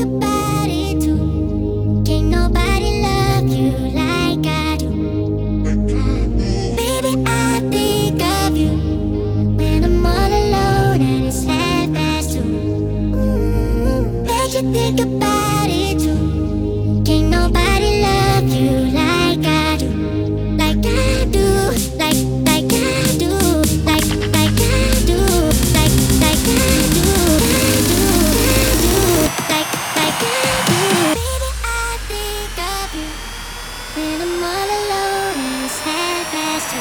goodbye. When I'm all alone in this headmaster.